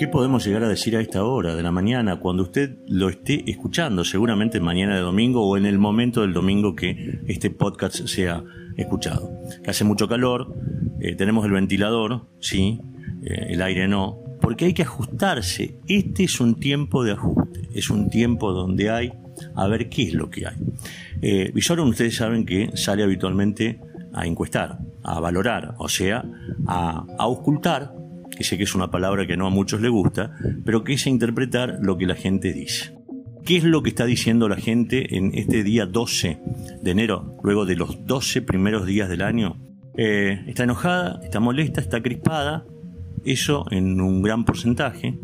¿Qué podemos llegar a decir a esta hora de la mañana cuando usted lo esté escuchando? Seguramente mañana de domingo o en el momento del domingo que este podcast sea escuchado. Que hace mucho calor, eh, tenemos el ventilador, sí, eh, el aire no, porque hay que ajustarse. Este es un tiempo de ajuste, es un tiempo donde hay a ver qué es lo que hay. Eh, ustedes saben que sale habitualmente a encuestar, a valorar, o sea, a, a ocultar, que sé que es una palabra que no a muchos les gusta, pero que es interpretar lo que la gente dice. ¿Qué es lo que está diciendo la gente en este día 12 de enero, luego de los 12 primeros días del año? Eh, está enojada, está molesta, está crispada, eso en un gran porcentaje.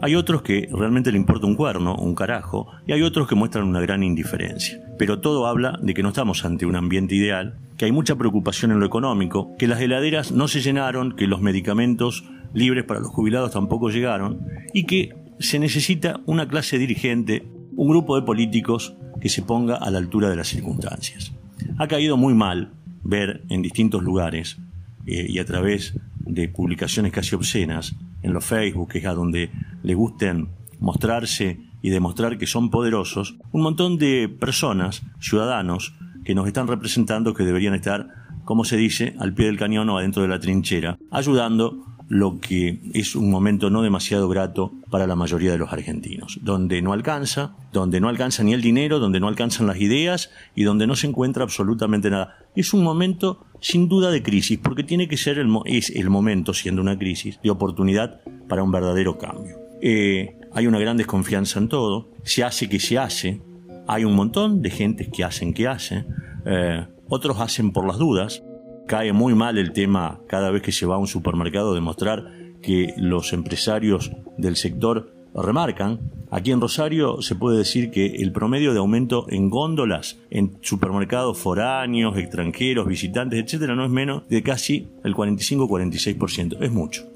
Hay otros que realmente le importa un cuerno, un carajo, y hay otros que muestran una gran indiferencia. Pero todo habla de que no estamos ante un ambiente ideal, que hay mucha preocupación en lo económico, que las heladeras no se llenaron, que los medicamentos libres para los jubilados tampoco llegaron, y que se necesita una clase dirigente, un grupo de políticos que se ponga a la altura de las circunstancias. Ha caído muy mal ver en distintos lugares eh, y a través de publicaciones casi obscenas en los Facebook, que es a donde le gusten mostrarse y demostrar que son poderosos, un montón de personas, ciudadanos, que nos están representando que deberían estar, como se dice, al pie del cañón o adentro de la trinchera, ayudando lo que es un momento no demasiado grato para la mayoría de los argentinos, donde no alcanza, donde no alcanza ni el dinero, donde no alcanzan las ideas y donde no se encuentra absolutamente nada. Es un momento sin duda de crisis, porque tiene que ser el, es el momento, siendo una crisis, de oportunidad para un verdadero cambio. Eh, hay una gran desconfianza en todo, se hace que se hace, hay un montón de gentes que hacen que hacen, eh, otros hacen por las dudas, cae muy mal el tema cada vez que se va a un supermercado de mostrar que los empresarios del sector remarcan. Aquí en Rosario se puede decir que el promedio de aumento en góndolas en supermercados foráneos, extranjeros, visitantes, etcétera, no es menos de casi el 45-46%. Es mucho.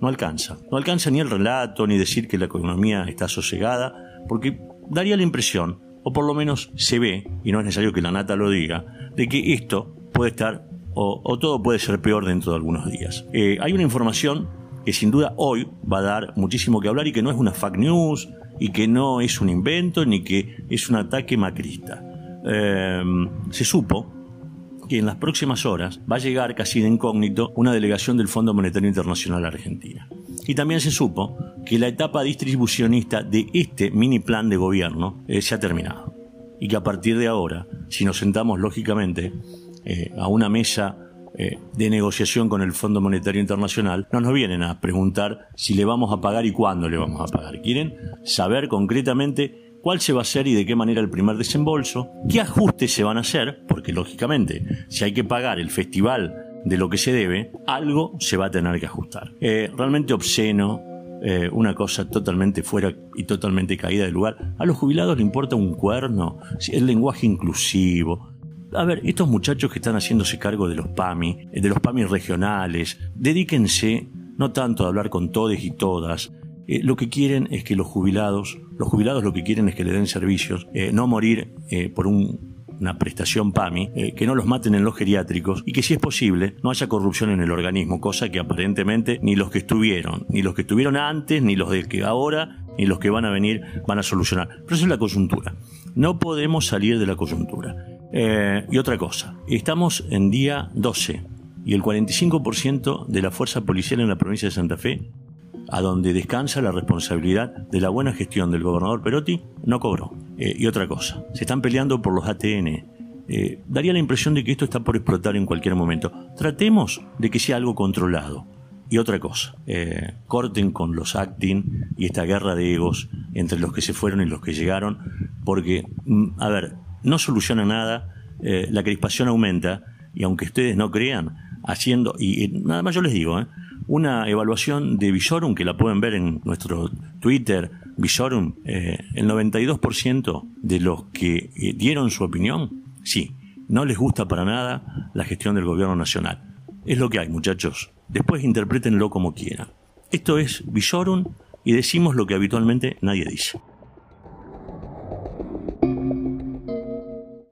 No alcanza. No alcanza ni el relato, ni decir que la economía está sosegada, porque daría la impresión, o por lo menos se ve, y no es necesario que la nata lo diga, de que esto puede estar o, todo puede ser peor dentro de algunos días. Eh, hay una información que sin duda hoy va a dar muchísimo que hablar y que no es una fake news y que no es un invento ni que es un ataque macrista. Em, se supo que en las próximas horas va a llegar casi de incógnito una delegación del Fondo Monetario Internacional Argentina. Y también se supo que la etapa distribucionista de este mini plan de gobierno eh, se ha terminado. Y que a partir de ahora, si nos sentamos lógicamente eh, a una mesa eh, de negociación con el Fondo Monetario Internacional, no nos vienen a preguntar si le vamos a pagar y cuándo le vamos a pagar. Quieren saber concretamente cuál se va a hacer y de qué manera el primer desembolso, qué ajustes se van a hacer, porque lógicamente, si hay que pagar el festival de lo que se debe, algo se va a tener que ajustar. Eh, realmente obsceno, eh, una cosa totalmente fuera y totalmente caída de lugar. A los jubilados le importa un cuerno, el lenguaje inclusivo, a ver, estos muchachos que están haciéndose cargo de los PAMI, de los PAMI regionales, dedíquense no tanto a hablar con todos y todas, eh, lo que quieren es que los jubilados, los jubilados lo que quieren es que le den servicios, eh, no morir eh, por una prestación PAMI, que no los maten en los geriátricos y que si es posible no haya corrupción en el organismo, cosa que aparentemente ni los que estuvieron, ni los que estuvieron antes, ni los de que ahora, ni los que van a venir van a solucionar. Pero eso es la coyuntura. No podemos salir de la coyuntura. Eh, y otra cosa, estamos en día 12 y el 45% de la fuerza policial en la provincia de Santa Fe, a donde descansa la responsabilidad de la buena gestión del gobernador Perotti, no cobró. Eh, y otra cosa, se están peleando por los ATN. Eh, daría la impresión de que esto está por explotar en cualquier momento. Tratemos de que sea algo controlado. Y otra cosa, corten con los acting y esta guerra de egos entre los que se fueron y los que llegaron, porque, mm, a ver, no soluciona nada, eh, la crispación aumenta y aunque ustedes no crean, haciendo, y, nada más yo les digo, ¿eh? una evaluación de Visorum, que la pueden ver en nuestro Twitter, Visorum, eh, el 92% de los que dieron su opinión, sí, no les gusta para nada la gestión del gobierno nacional. Es lo que hay, muchachos. Después interprétenlo como quieran. Esto es Visorum y decimos lo que habitualmente nadie dice.